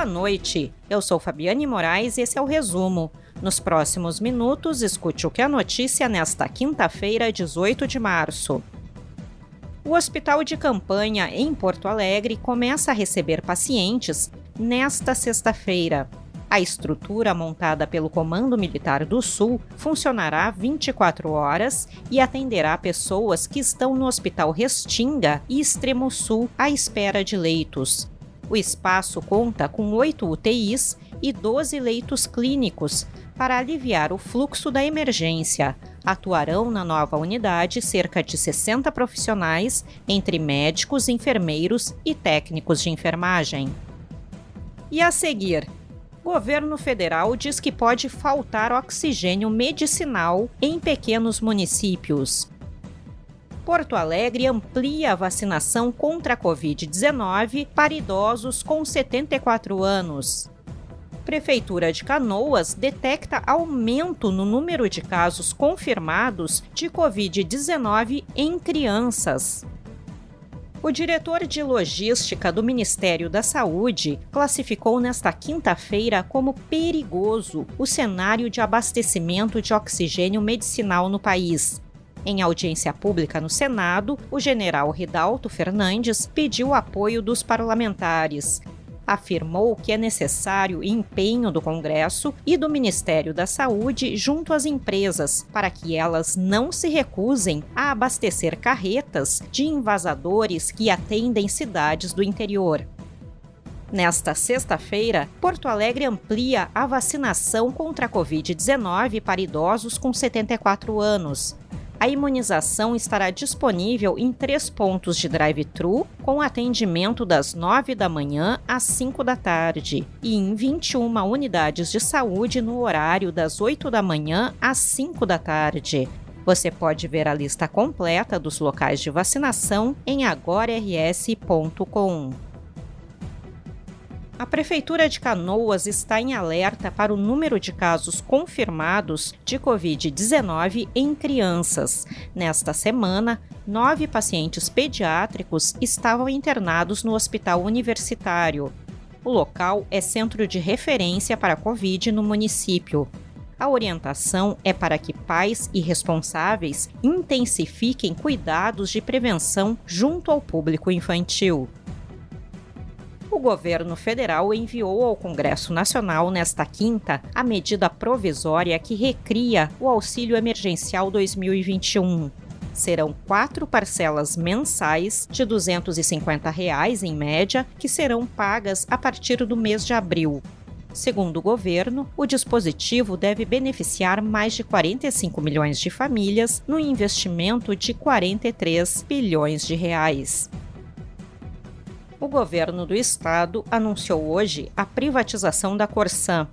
Boa noite. Eu sou Fabiane Moraes e esse é o resumo. Nos próximos minutos, escute o que é notícia nesta quinta-feira, 18 de março. O Hospital de Campanha em Porto Alegre começa a receber pacientes nesta sexta-feira. A estrutura montada pelo Comando Militar do Sul funcionará 24 horas e atenderá pessoas que estão no Hospital Restinga e Extremo Sul à espera de leitos. O espaço conta com oito UTIs e 12 leitos clínicos para aliviar o fluxo da emergência. Atuarão na nova unidade cerca de 60 profissionais, entre médicos, enfermeiros e técnicos de enfermagem. E a seguir, governo federal diz que pode faltar oxigênio medicinal em pequenos municípios. Porto Alegre amplia a vacinação contra a Covid-19 para idosos com 74 anos. Prefeitura de Canoas detecta aumento no número de casos confirmados de Covid-19 em crianças. O diretor de logística do Ministério da Saúde classificou nesta quinta-feira como perigoso o cenário de abastecimento de oxigênio medicinal no país. Em audiência pública no Senado, o general Ridalto Fernandes pediu apoio dos parlamentares. Afirmou que é necessário empenho do Congresso e do Ministério da Saúde junto às empresas para que elas não se recusem a abastecer carretas de invasadores que atendem cidades do interior. Nesta sexta-feira, Porto Alegre amplia a vacinação contra a Covid-19 para idosos com 74 anos. A imunização estará disponível em três pontos de drive-thru, com atendimento das 9 da manhã às 5 da tarde, e em 21 unidades de saúde no horário das 8 da manhã às 5 da tarde. Você pode ver a lista completa dos locais de vacinação em agorars.com. A Prefeitura de Canoas está em alerta para o número de casos confirmados de Covid-19 em crianças. Nesta semana, nove pacientes pediátricos estavam internados no hospital universitário. O local é centro de referência para a Covid no município. A orientação é para que pais e responsáveis intensifiquem cuidados de prevenção junto ao público infantil governo federal enviou ao Congresso Nacional nesta quinta a medida provisória que recria o Auxílio Emergencial 2021. Serão quatro parcelas mensais de 250 reais, em média, que serão pagas a partir do mês de abril. Segundo o governo, o dispositivo deve beneficiar mais de 45 milhões de famílias no investimento de 43 bilhões de reais o governo do estado anunciou hoje a privatização da Corsan.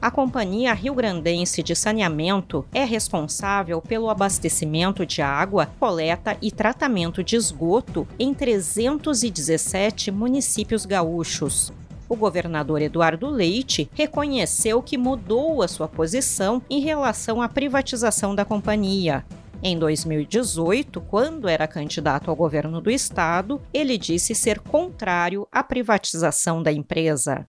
A Companhia Rio Grandense de Saneamento é responsável pelo abastecimento de água, coleta e tratamento de esgoto em 317 municípios gaúchos. O governador Eduardo Leite reconheceu que mudou a sua posição em relação à privatização da companhia. Em 2018, quando era candidato ao governo do estado, ele disse ser contrário à privatização da empresa.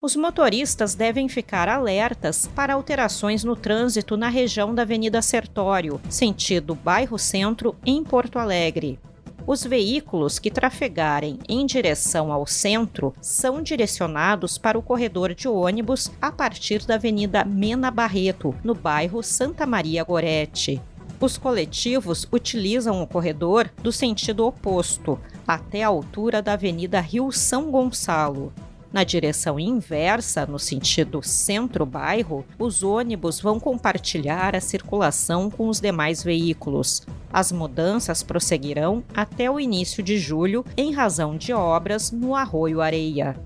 Os motoristas devem ficar alertas para alterações no trânsito na região da Avenida Sertório, sentido bairro Centro, em Porto Alegre. Os veículos que trafegarem em direção ao centro são direcionados para o corredor de ônibus a partir da Avenida Mena Barreto, no bairro Santa Maria Gorete. Os coletivos utilizam o corredor do sentido oposto, até a altura da Avenida Rio São Gonçalo. Na direção inversa, no sentido centro-bairro, os ônibus vão compartilhar a circulação com os demais veículos. As mudanças prosseguirão até o início de julho, em razão de obras no Arroio Areia.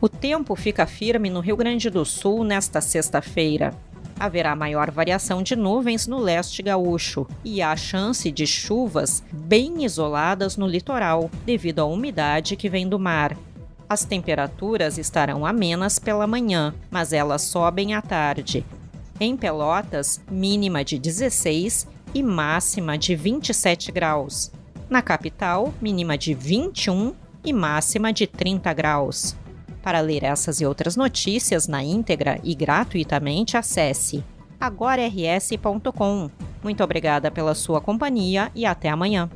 O tempo fica firme no Rio Grande do Sul nesta sexta-feira haverá maior variação de nuvens no leste gaúcho e há chance de chuvas bem isoladas no litoral, devido à umidade que vem do mar. As temperaturas estarão amenas pela manhã, mas elas sobem à tarde. Em Pelotas, mínima de 16 e máxima de 27 graus. Na capital, mínima de 21 e máxima de 30 graus. Para ler essas e outras notícias na íntegra e gratuitamente, acesse agorars.com. Muito obrigada pela sua companhia e até amanhã.